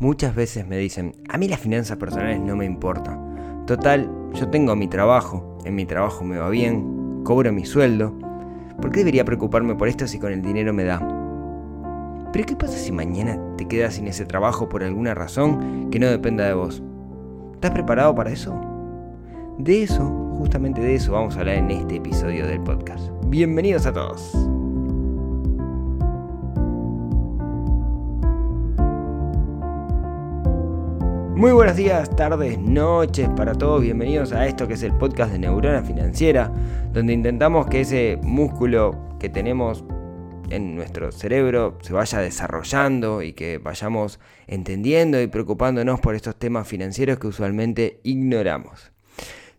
Muchas veces me dicen, a mí las finanzas personales no me importan. Total, yo tengo mi trabajo, en mi trabajo me va bien, cobro mi sueldo. ¿Por qué debería preocuparme por esto si con el dinero me da? Pero ¿qué pasa si mañana te quedas sin ese trabajo por alguna razón que no dependa de vos? ¿Estás preparado para eso? De eso, justamente de eso vamos a hablar en este episodio del podcast. Bienvenidos a todos. Muy buenos días, tardes, noches para todos. Bienvenidos a esto que es el podcast de Neurona Financiera, donde intentamos que ese músculo que tenemos en nuestro cerebro se vaya desarrollando y que vayamos entendiendo y preocupándonos por estos temas financieros que usualmente ignoramos.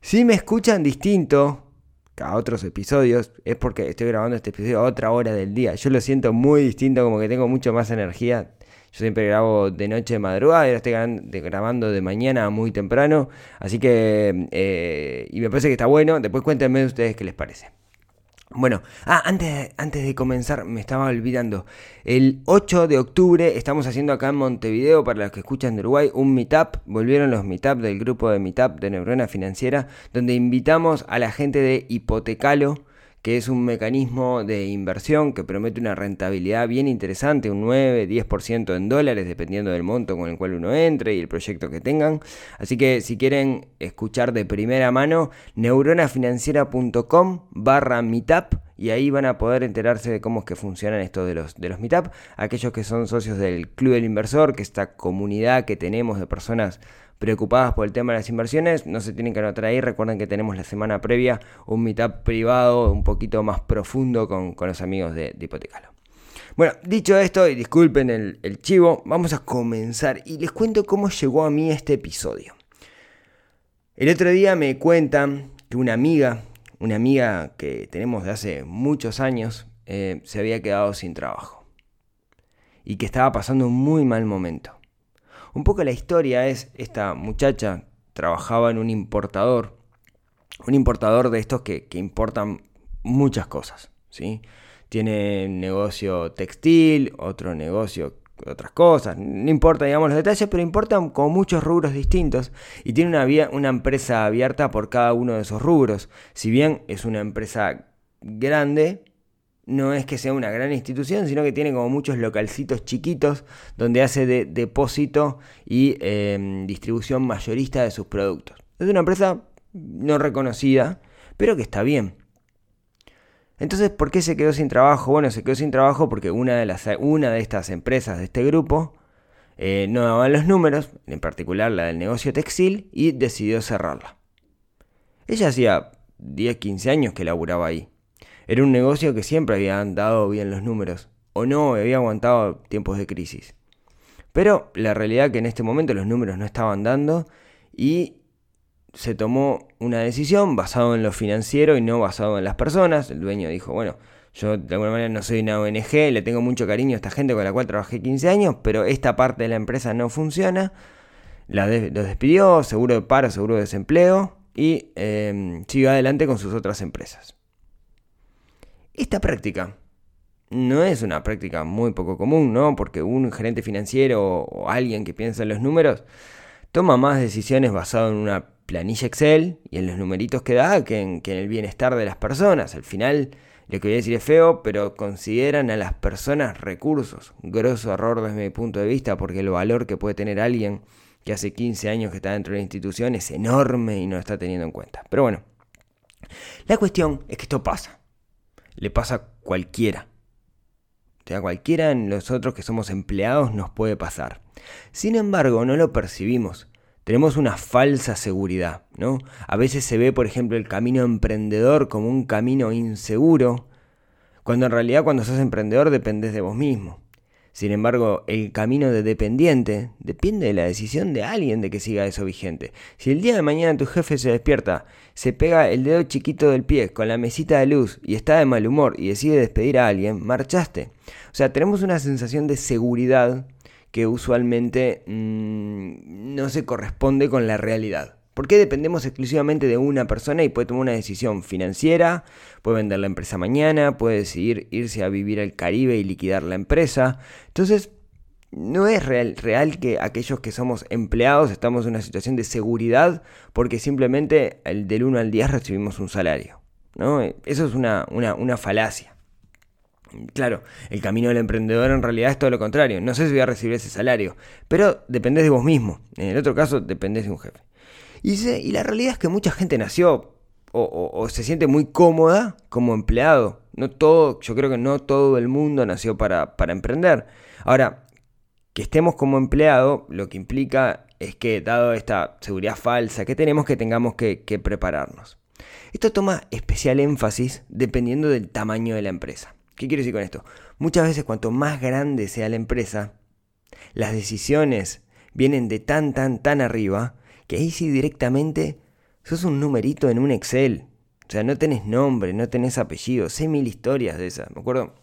Si me escuchan distinto a otros episodios, es porque estoy grabando este episodio a otra hora del día. Yo lo siento muy distinto, como que tengo mucho más energía yo siempre grabo de noche de madrugada ahora estoy grabando de mañana muy temprano. Así que, eh, y me parece que está bueno. Después cuéntenme ustedes qué les parece. Bueno, ah, antes, antes de comenzar, me estaba olvidando. El 8 de octubre estamos haciendo acá en Montevideo, para los que escuchan de Uruguay, un meetup. Volvieron los meetup del grupo de meetup de Neurona Financiera, donde invitamos a la gente de Hipotecalo que es un mecanismo de inversión que promete una rentabilidad bien interesante, un 9-10% en dólares, dependiendo del monto con el cual uno entre y el proyecto que tengan. Así que si quieren escuchar de primera mano, neuronafinanciera.com barra meetup y ahí van a poder enterarse de cómo es que funcionan estos de los, de los. Aquellos que son socios del Club del Inversor, que esta comunidad que tenemos de personas preocupadas por el tema de las inversiones, no se tienen que anotar ahí. Recuerden que tenemos la semana previa un meetup privado un poquito más profundo con, los amigos de, de Hipotecalo. Bueno, dicho esto, y disculpen el, el chivo, vamos a comenzar y les cuento cómo llegó a mí este episodio. El otro día me cuentan que una amiga, una amiga que tenemos de hace muchos años, eh, se había quedado sin trabajo y que estaba pasando un muy mal momento. Un poco la historia es, esta muchacha trabajaba en un importador, un importador de estos que, importan muchas cosas, ¿sí? Tiene negocio textil, otro negocio otras cosas, no importa digamos los detalles, pero importan con muchos rubros distintos y tiene una, una empresa abierta por cada uno de esos rubros. Si bien es una empresa grande, no es que sea una gran institución, sino que tiene como muchos localcitos chiquitos donde hace de depósito y em, distribución mayorista de sus productos. Es una empresa no reconocida, pero que está bien. Entonces, ¿por qué se quedó sin trabajo? Bueno, se quedó sin trabajo porque una de, las, una de estas empresas de este grupo eh, no daban los números, en particular la del negocio textil, y decidió cerrarla. Ella hacía 10, 15 años que laburaba ahí. Era un negocio que siempre había dado bien los números, o no, había aguantado tiempos de crisis. Pero la realidad es que en este momento los números no estaban dando y se tomó una decisión basado en lo financiero y no basado en las personas. El dueño dijo, bueno, yo de alguna manera no soy una ONG, le tengo mucho cariño a esta gente con la cual trabajé 15 años, pero esta parte de la empresa no funciona. La los despidió, seguro de paro, seguro de desempleo, y eh, siguió adelante con sus otras empresas. Esta práctica no es una práctica muy poco común, ¿no? Porque un gerente financiero o alguien que piensa en los números toma más decisiones basado en una planilla Excel y en los numeritos que da que en, el bienestar de las personas. Al final, lo que voy a decir es feo, pero consideran a las personas recursos. Grosso error desde mi punto de vista, porque el valor que puede tener alguien que hace 15 años que está dentro de la institución es enorme y no lo está teniendo en cuenta. Pero bueno, la cuestión es que esto pasa le pasa a cualquiera. O sea, cualquiera de nosotros que somos empleados nos puede pasar. Sin embargo, no lo percibimos. Tenemos una falsa seguridad, ¿no? A veces se ve, por ejemplo, el camino emprendedor como un camino inseguro, cuando en realidad cuando sos emprendedor dependes de vos mismo. Sin embargo, el camino de dependiente depende de la decisión de alguien de que siga eso vigente. Si el día de mañana tu jefe se despierta, se pega el dedo chiquito del pie con la mesita de luz y está de mal humor y decide despedir a alguien, marchaste. O sea, tenemos una sensación de seguridad que usualmente mmm, no se corresponde con la realidad. ¿Por qué dependemos exclusivamente de una persona y puede tomar una decisión financiera? Puede vender la empresa mañana, puede decidir irse a vivir al Caribe y liquidar la empresa. Entonces, no es real, que aquellos que somos empleados estamos en una situación de seguridad porque simplemente el del 1 al 10 recibimos un salario. ¿no? Eso es una, una, falacia. Claro, el camino del emprendedor en realidad es todo lo contrario. No sé si voy a recibir ese salario, pero dependés de vos mismo. En el otro caso, dependés de un jefe. Y, y la realidad es que mucha gente nació o, se siente muy cómoda como empleado. No todo, yo creo que no todo el mundo nació para, para emprender. Ahora, que estemos como empleado, lo que implica es que, dado esta seguridad falsa que tenemos, que tengamos que, prepararnos. Esto toma especial énfasis dependiendo del tamaño de la empresa. ¿Qué quiero decir con esto? Muchas veces cuanto más grande sea la empresa, las decisiones vienen de tan, tan, tan arriba, que ahí sí directamente sos un numerito en un Excel. O sea, no tenés nombre, no tenés apellido. Sé mil historias de esas. Me acuerdo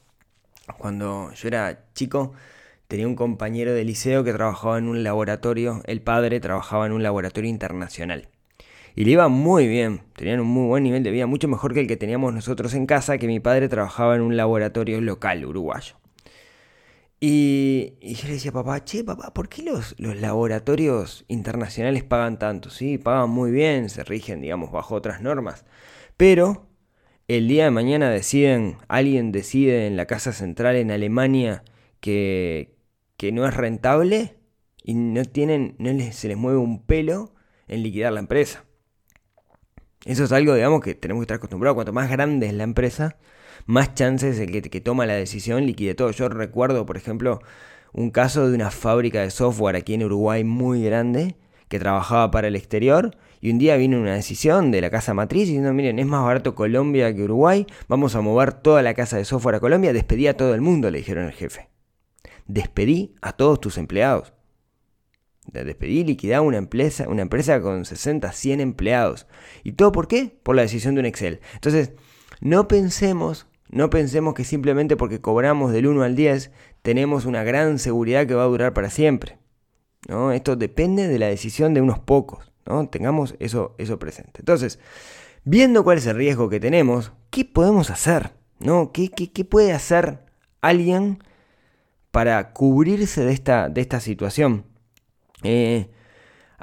cuando yo era chico, tenía un compañero de liceo que trabajaba en un laboratorio, el padre trabajaba en un laboratorio internacional. Y le iba muy bien, tenían un muy buen nivel de vida, mucho mejor que el que teníamos nosotros en casa, que mi padre trabajaba en un laboratorio local uruguayo. Y, yo le decía, papá, che, papá, ¿por qué los, los, laboratorios internacionales pagan tanto? Sí, pagan muy bien, se rigen, digamos, bajo otras normas. Pero el día de mañana deciden, alguien decide en la Casa Central en Alemania que, que no es rentable y no tienen, no se les mueve un pelo en liquidar la empresa. Eso es algo, digamos, que tenemos que estar acostumbrados. Cuanto más grande es la empresa, más chances el que, toma la decisión liquide todo. Yo recuerdo, por ejemplo, un caso de una fábrica de software aquí en Uruguay muy grande que trabajaba para el exterior y un día vino una decisión de la casa matriz diciendo, miren, es más barato Colombia que Uruguay, vamos a mover toda la casa de software a Colombia, despedí a todo el mundo, le dijeron al jefe despedí a todos tus empleados. Despedí y una empresa, una empresa con 60, 100 empleados. ¿Y todo por qué? Por la decisión de un Excel. Entonces, no pensemos, no pensemos que simplemente porque cobramos del 1 al 10 tenemos una gran seguridad que va a durar para siempre. ¿no? Esto depende de la decisión de unos pocos. ¿no? Tengamos eso, eso presente. Entonces, viendo cuál es el riesgo que tenemos, ¿qué podemos hacer? ¿no? ¿Qué, qué, qué puede hacer alguien para cubrirse de esta, de esta situación. Eh,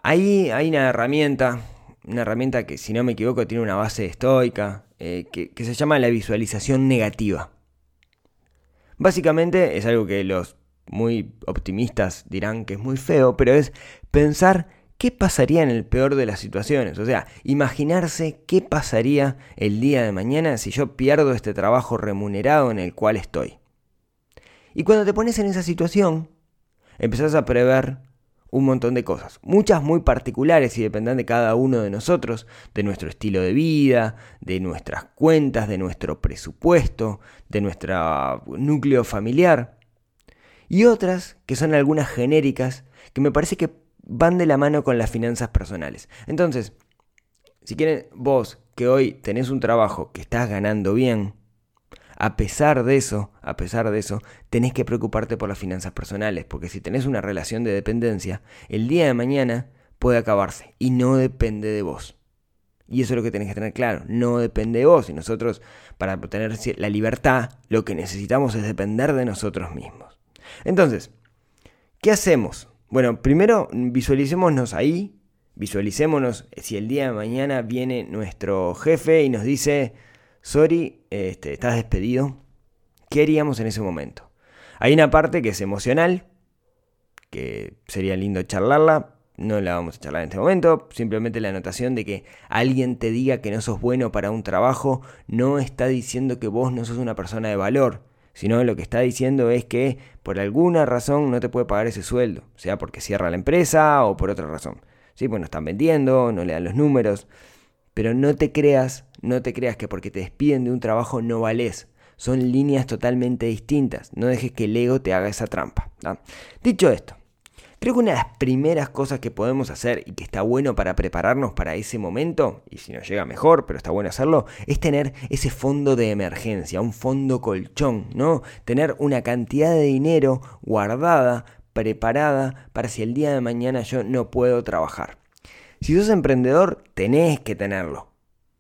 ahí hay una herramienta, una herramienta que si no me equivoco tiene una base estoica, eh, que, que se llama la visualización negativa. Básicamente es algo que los muy optimistas dirán que es muy feo, pero es pensar qué pasaría en el peor de las situaciones. O sea, imaginarse qué pasaría el día de mañana si yo pierdo este trabajo remunerado en el cual estoy. Y cuando te pones en esa situación, empezás a prever un montón de cosas, muchas muy particulares y dependen de cada uno de nosotros, de nuestro estilo de vida, de nuestras cuentas, de nuestro presupuesto, de nuestro núcleo familiar, y otras que son algunas genéricas que me parece que van de la mano con las finanzas personales. Entonces, si quieren vos que hoy tenés un trabajo que estás ganando bien, a pesar de eso, a pesar de eso, tenés que preocuparte por las finanzas personales, porque si tenés una relación de dependencia, el día de mañana puede acabarse y no depende de vos. Y eso es lo que tenés que tener claro, no depende de vos. Y nosotros, para obtener la libertad, lo que necesitamos es depender de nosotros mismos. Entonces, ¿qué hacemos? Bueno, primero visualicémonos ahí, visualicémonos si el día de mañana viene nuestro jefe y nos dice, sorry, este, estás despedido. ¿Qué haríamos en ese momento? Hay una parte que es emocional, que sería lindo charlarla, no la vamos a charlar en este momento, simplemente la anotación de que alguien te diga que no sos bueno para un trabajo no está diciendo que vos no sos una persona de valor, sino lo que está diciendo es que por alguna razón no te puede pagar ese sueldo, sea porque cierra la empresa o por otra razón. Sí, pues no están vendiendo, no le dan los números, pero no te creas no te creas que porque te despiden de un trabajo no vales. Son líneas totalmente distintas. No dejes que el ego te haga esa trampa. Dicho esto, creo que una de las primeras cosas que podemos hacer y que está bueno para prepararnos para ese momento, y si nos llega mejor, pero está bueno hacerlo, es tener ese fondo de emergencia, un fondo colchón, ¿no? Tener una cantidad de dinero guardada, preparada, para si el día de mañana yo no puedo trabajar. Si sos emprendedor, tenés que tenerlo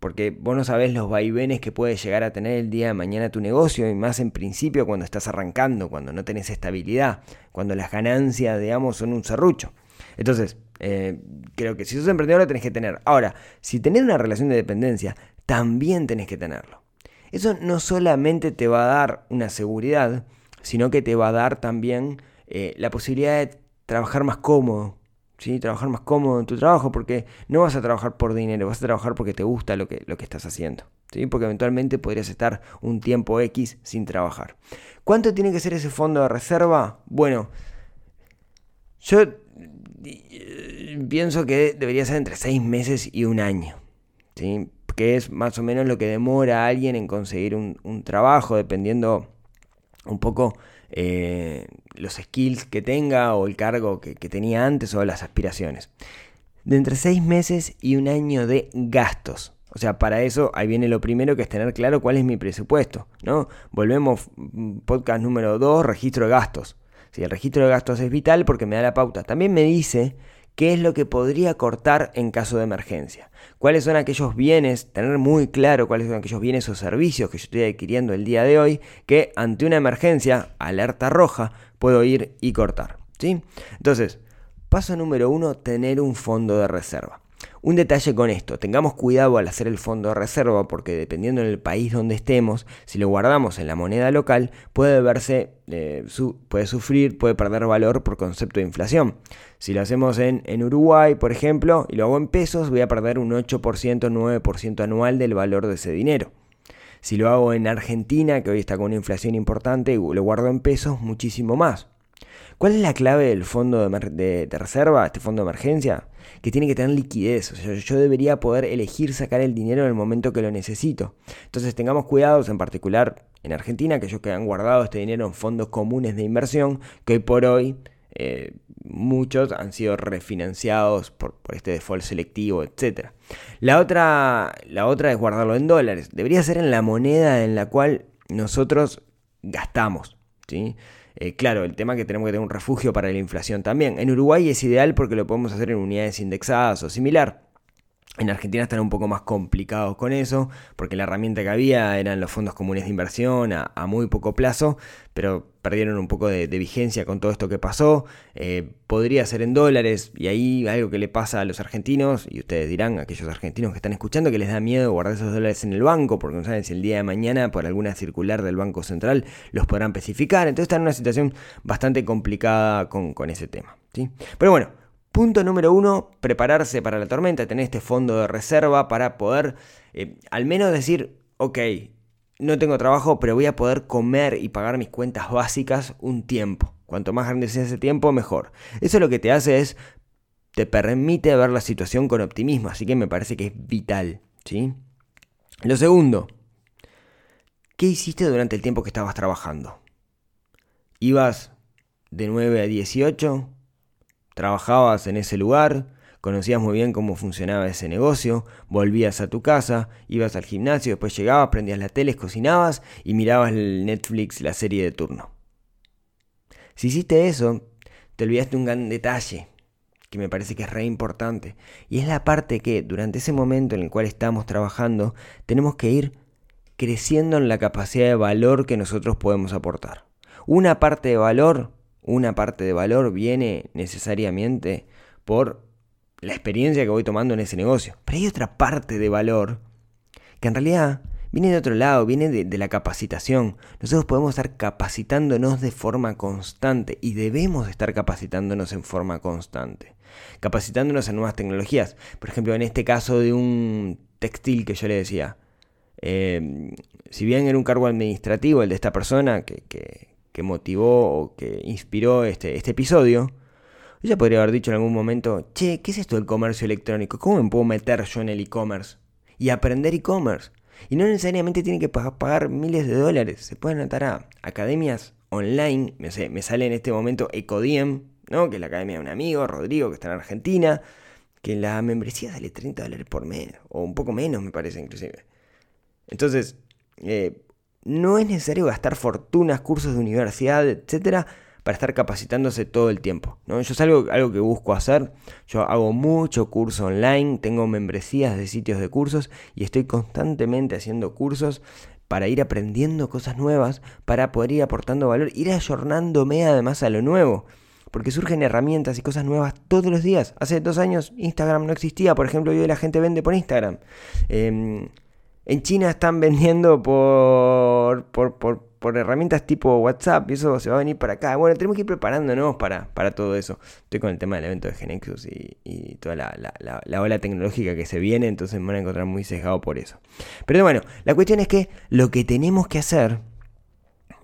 porque vos no sabés los vaivenes que puede llegar a tener el día de mañana tu negocio, y más en principio cuando estás arrancando, cuando no tenés estabilidad, cuando las ganancias, digamos, son un serrucho. Entonces, eh, creo que si sos emprendedor lo tenés que tener. Ahora, si tenés una relación de dependencia, también tenés que tenerlo. Eso no solamente te va a dar una seguridad, sino que te va a dar también eh, la posibilidad de trabajar más cómodo, ¿sí? trabajar más cómodo en tu trabajo, porque no vas a trabajar por dinero, vas a trabajar porque te gusta lo que, lo que estás haciendo, ¿sí? porque eventualmente podrías estar un tiempo X sin trabajar. ¿Cuánto tiene que ser ese fondo de reserva? Bueno, yo eh, pienso que debería ser entre seis meses y un año. ¿sí? que es más o menos lo que demora a alguien en conseguir un, trabajo, dependiendo un poco eh, los skills que tenga o el cargo que, tenía antes o las aspiraciones. De entre seis meses y un año de gastos. O sea, para eso ahí viene lo primero que es tener claro cuál es mi presupuesto, ¿no? Volvemos, mm, podcast número 2, registro de gastos. Si el registro de gastos es vital porque me da la pauta. También me dice qué es lo que podría cortar en caso de emergencia, cuáles son aquellos bienes, tener muy claro cuáles son aquellos bienes o servicios que yo estoy adquiriendo el día de hoy que ante una emergencia, alerta roja, puedo ir y cortar. ¿sí? Entonces, paso número uno, tener un fondo de reserva. Un detalle con esto, tengamos cuidado al hacer el fondo de reserva porque dependiendo del país donde estemos, si lo guardamos en la moneda local, puede verse, eh, puede sufrir, puede perder valor por concepto de inflación. Si lo hacemos en, Uruguay, por ejemplo, y lo hago en pesos, voy a perder un 8%, 9% anual del valor de ese dinero. Si lo hago en Argentina, que hoy está con una inflación importante, y lo guardo en pesos, muchísimo más. ¿Cuál es la clave del fondo de, reserva, este fondo de emergencia? Que tiene que tener liquidez. O sea, yo debería poder elegir sacar el dinero en el momento que lo necesito. Entonces tengamos cuidados, en particular en Argentina, aquellos que han guardado este dinero en fondos comunes de inversión, que hoy por hoy eh, muchos han sido refinanciados por, este default selectivo, etc. La otra, la otra es guardarlo en dólares. Debería ser en la moneda en la cual nosotros gastamos. ¿sí? Eh, claro, el tema es que tenemos que tener un refugio para la inflación también. En Uruguay es ideal porque lo podemos hacer en unidades indexadas o similar. En Argentina están un poco más complicados con eso, porque la herramienta que había eran los fondos comunes de inversión a, muy poco plazo, pero perdieron un poco de, vigencia con todo esto que pasó. Eh, podría ser en dólares, y ahí algo que le pasa a los argentinos, y ustedes dirán, aquellos argentinos que están escuchando, que les da miedo guardar esos dólares en el banco, porque no saben si el día de mañana, por alguna circular del Banco Central, los podrán especificar. Entonces están en una situación bastante complicada con, con ese tema. ¿sí? Pero bueno. Punto número uno, prepararse para la tormenta, tener este fondo de reserva para poder eh, al menos decir, ok, no tengo trabajo, pero voy a poder comer y pagar mis cuentas básicas un tiempo. Cuanto más grande sea ese tiempo, mejor. Eso lo que te hace es, te permite ver la situación con optimismo, así que me parece que es vital. ¿sí? Lo segundo, ¿qué hiciste durante el tiempo que estabas trabajando? ¿Ibas de 9 a 18? Trabajabas en ese lugar, conocías muy bien cómo funcionaba ese negocio, volvías a tu casa, ibas al gimnasio, después llegabas, prendías la tele, cocinabas y mirabas el Netflix, la serie de turno. Si hiciste eso, te olvidaste un gran detalle que me parece que es re importante, y es la parte que durante ese momento en el cual estamos trabajando tenemos que ir creciendo en la capacidad de valor que nosotros podemos aportar. Una parte de valor una parte de valor viene necesariamente por la experiencia que voy tomando en ese negocio. Pero hay otra parte de valor que en realidad viene de otro lado, viene de, la capacitación. Nosotros podemos estar capacitándonos de forma constante y debemos estar capacitándonos en forma constante. Capacitándonos en nuevas tecnologías. Por ejemplo, en este caso de un textil que yo le decía. Eh, si bien era un cargo administrativo el de esta persona, que, que motivó o que inspiró este, este episodio, ella podría haber dicho en algún momento, che, ¿qué es esto del comercio electrónico? ¿Cómo me puedo meter yo en el e-commerce? Y aprender e-commerce. Y no necesariamente tiene que pagar miles de dólares. Se puede anotar a academias online. Me, me sale en este momento Ecodiem, ¿no? que es la academia de un amigo, Rodrigo, que está en Argentina. Que la membresía sale 30 dólares por mes. O un poco menos, me parece, inclusive. Entonces, eh, no es necesario gastar fortunas, cursos de universidad, etcétera, para estar capacitándose todo el tiempo. ¿no? Yo es algo, que busco hacer. Yo hago mucho curso online, tengo membresías de sitios de cursos y estoy constantemente haciendo cursos para ir aprendiendo cosas nuevas, para poder ir aportando valor, ir ayornándome además a lo nuevo. Porque surgen herramientas y cosas nuevas todos los días. Hace dos años Instagram no existía, por ejemplo, y hoy la gente vende por Instagram. Em, en China están vendiendo por, por, por, por, herramientas tipo WhatsApp y eso se va a venir para acá. Bueno, tenemos que ir preparándonos para, para todo eso. Estoy con el tema del evento de Genexus y, toda la, la, la, ola tecnológica que se viene, entonces me van a encontrar muy sesgado por eso. Pero bueno, la cuestión es que lo que tenemos que hacer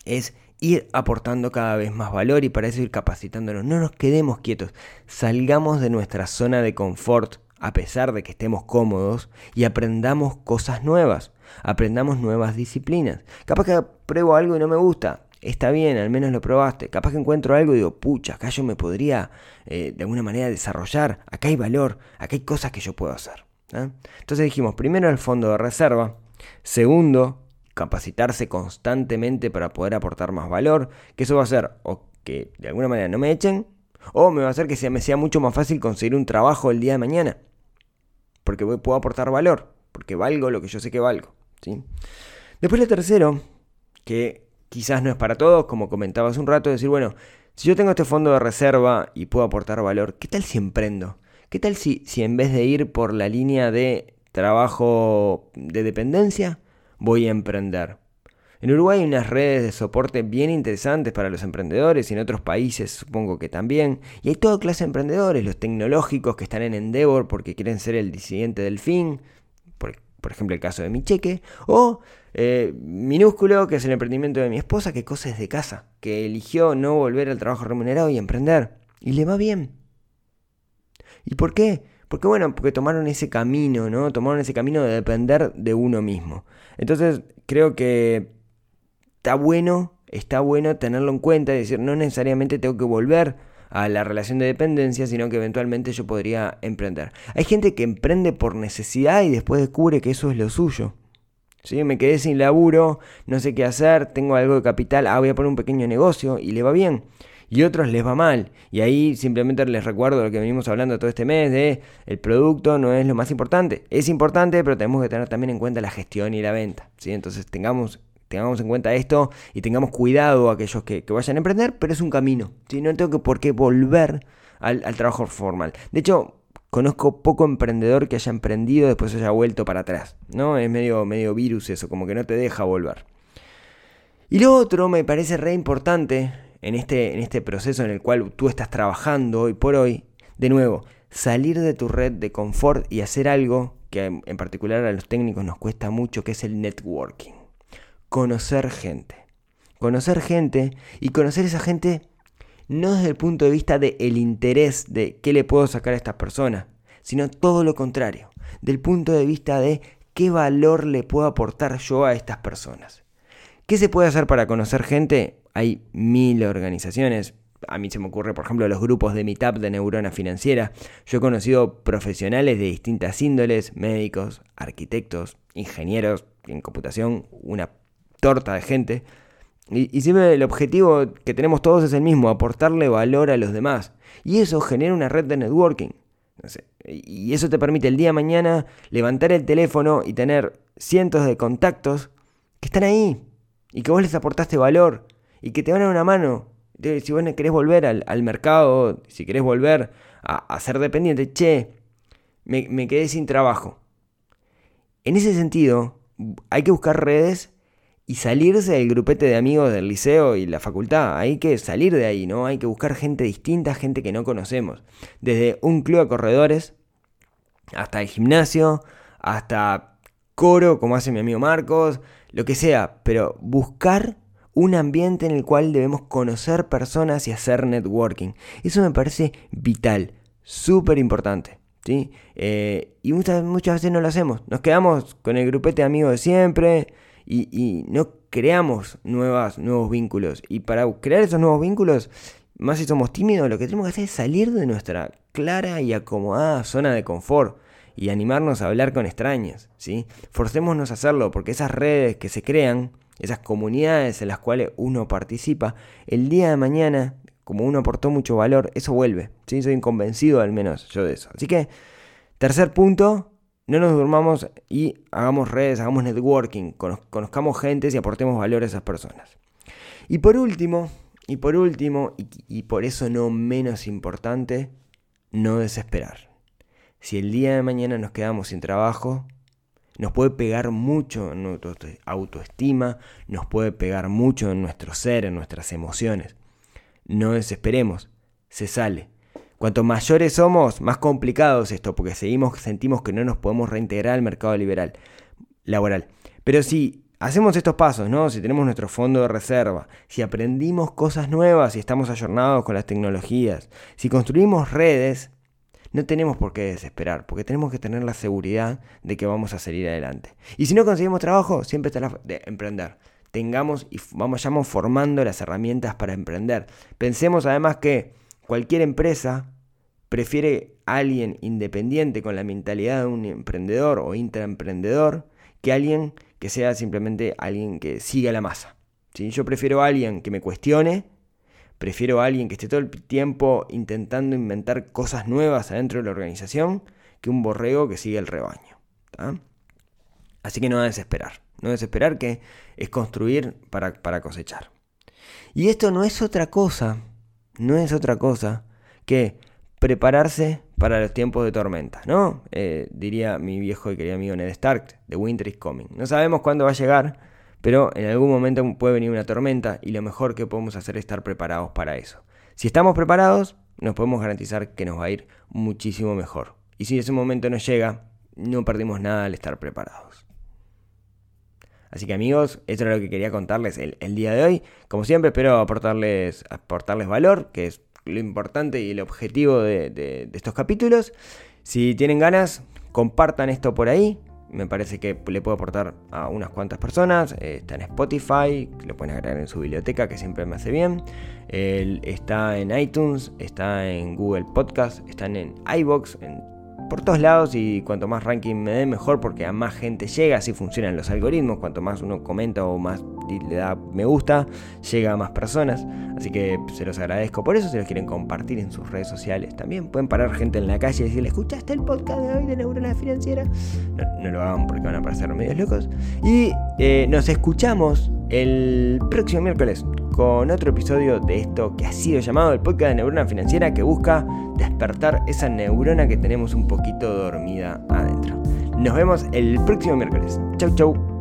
es ir aportando cada vez más valor y para eso ir capacitándonos. No nos quedemos quietos, salgamos de nuestra zona de confort a pesar de que estemos cómodos, y aprendamos cosas nuevas, aprendamos nuevas disciplinas. Capaz que pruebo algo y no me gusta, está bien, al menos lo probaste. Capaz que encuentro algo y digo, pucha, acá yo me podría eh, de alguna manera desarrollar, acá hay valor, acá hay cosas que yo puedo hacer. ¿eh? Entonces dijimos, primero el fondo de reserva, segundo, capacitarse constantemente para poder aportar más valor, que eso va a hacer o que de alguna manera no me echen, o me va a hacer que me sea mucho más fácil conseguir un trabajo el día de mañana porque puedo aportar valor, porque valgo lo que yo sé que valgo. ¿sí? Después lo tercero, que quizás no es para todos, como comentaba hace un rato, decir, bueno, si yo tengo este fondo de reserva y puedo aportar valor, ¿qué tal si emprendo? ¿Qué tal si, si en vez de ir por la línea de trabajo de dependencia, voy a emprender? En Uruguay hay unas redes de soporte bien interesantes para los emprendedores y en otros países supongo que también. Y hay toda clase de emprendedores, los tecnológicos que están en Endeavor porque quieren ser el disidente del fin, por, ejemplo el caso de mi cheque, o eh, minúsculo, que es el emprendimiento de mi esposa, que cosa es de casa, que eligió no volver al trabajo remunerado y emprender. Y le va bien. ¿Y por qué? Porque bueno, porque tomaron ese camino, ¿no? Tomaron ese camino de depender de uno mismo. Entonces, creo que está bueno, está bueno tenerlo en cuenta y decir, no necesariamente tengo que volver a la relación de dependencia, sino que eventualmente yo podría emprender. Hay gente que emprende por necesidad y después descubre que eso es lo suyo. ¿Sí? Me quedé sin laburo, no sé qué hacer, tengo algo de capital, ah, voy a poner un pequeño negocio y le va bien. Y otros les va mal. Y ahí simplemente les recuerdo lo que venimos hablando todo este mes de el producto no es lo más importante. Es importante, pero tenemos que tener también en cuenta la gestión y la venta. ¿sí? Entonces tengamos tengamos en cuenta esto y tengamos cuidado aquellos que, vayan a emprender, pero es un camino. si No tengo que por qué volver al, trabajo formal. De hecho, conozco poco emprendedor que haya emprendido y después haya vuelto para atrás. ¿no? Es medio, medio virus eso, como que no te deja volver. Y lo otro me parece re importante en este, en este proceso en el cual tú estás trabajando hoy por hoy, de nuevo, salir de tu red de confort y hacer algo que en particular a los técnicos nos cuesta mucho, que es el networking conocer gente. Conocer gente y conocer esa gente no desde el punto de vista del el interés de qué le puedo sacar a estas personas, sino todo lo contrario, del punto de vista de qué valor le puedo aportar yo a estas personas. ¿Qué se puede hacer para conocer gente? Hay mil organizaciones. A mí se me ocurre, por ejemplo, los grupos de Meetup de Neurona Financiera. Yo he conocido profesionales de distintas índoles, médicos, arquitectos, ingenieros en computación, una torta de gente. Y, siempre el objetivo que tenemos todos es el mismo, aportarle valor a los demás. Y eso genera una red de networking. y eso te permite el día de mañana levantar el teléfono y tener cientos de contactos que están ahí. Y que vos les aportaste valor. Y que te van a una mano. Si vos querés volver al, mercado, si querés volver a, ser dependiente, che, me quedé sin trabajo. En ese sentido, hay que buscar redes y salirse del grupete de amigos del liceo y la facultad. Hay que salir de ahí, ¿no? Hay que buscar gente distinta, gente que no conocemos. Desde un club de corredores, hasta el gimnasio, hasta coro, como hace mi amigo Marcos, lo que sea, pero buscar un ambiente en el cual debemos conocer personas y hacer networking. Eso me parece vital, súper importante. ¿sí? Eh, y muchas, muchas veces no lo hacemos. Nos quedamos con el grupete de amigos de siempre y, no creamos nuevos vínculos. Y para crear esos nuevos vínculos, más si somos tímidos, lo que tenemos que hacer es salir de nuestra clara y acomodada zona de confort y animarnos a hablar con extraños. ¿sí? Forcémonos a hacerlo porque esas redes que se crean, esas comunidades en las cuales uno participa, el día de mañana, como uno aportó mucho valor, eso vuelve. ¿sí? Soy convencido al menos yo de eso. Así que, tercer punto, no nos durmamos y hagamos redes, hagamos networking, conozcamos gente y aportemos valor a esas personas. Y por último, y por último, y por eso no menos importante, no desesperar. Si el día de mañana nos quedamos sin trabajo, nos puede pegar mucho en nuestra autoestima, nos puede pegar mucho en nuestro ser, en nuestras emociones. No desesperemos, se sale. Cuanto mayores somos, más complicado es esto, porque seguimos, sentimos que no nos podemos reintegrar al mercado liberal, laboral. Pero si hacemos estos pasos, ¿no? Si tenemos nuestro fondo de reserva, si aprendimos cosas nuevas, si estamos ayornados con las tecnologías, si construimos redes, no tenemos por qué desesperar, porque tenemos que tener la seguridad de que vamos a salir adelante. Y si no conseguimos trabajo, siempre está la de emprender. Tengamos y vamos, vayamos formando las herramientas para emprender. Pensemos además que cualquier empresa prefiere a alguien independiente con la mentalidad de un emprendedor o intraemprendedor que alguien que sea simplemente alguien que siga la masa. si Yo prefiero a alguien que me cuestione Prefiero a alguien que esté todo el tiempo intentando inventar cosas nuevas adentro de la organización que un borrego que sigue el rebaño. Así que no desesperar. No desesperar que es construir para, para cosechar. Y esto no es otra cosa, no es otra cosa que prepararse para los tiempos de tormenta, ¿no? Eh, diría mi viejo y querido amigo Ned Stark, The Winter is Coming. No sabemos cuándo va a llegar, pero en algún momento puede venir una tormenta y lo mejor que podemos hacer es estar preparados para eso. Si estamos preparados, nos podemos garantizar que nos va a ir muchísimo mejor. Y si ese momento no llega, no perdimos nada al estar preparados. Así que amigos, esto era lo que quería contarles el, día de hoy. Como siempre, espero aportarles, aportarles valor, que es lo importante y el objetivo de estos capítulos. Si tienen ganas, compartan esto por ahí, me parece que le puedo aportar a unas cuantas personas. Eh, está en Spotify, lo pueden agregar en su biblioteca, que siempre me hace bien. está en iTunes, está en Google Podcast, están en iBox, en por todos lados y cuanto más ranking me dé mejor porque a más gente llega, así funcionan los algoritmos, cuanto más uno comenta o más le da me gusta, llega a más personas, así que se los agradezco por eso, si los quieren compartir en sus redes sociales también, pueden parar gente en la calle y decirle, ¿escuchaste el podcast de hoy de Neurona Financiera? No, lo hagan porque van a parecer medios locos. Y eh, nos escuchamos el próximo miércoles con otro episodio de esto que ha sido llamado el podcast de Neurona Financiera que busca despertar esa neurona que tenemos un poquito dormida adentro. Nos vemos el próximo miércoles. Chau chau.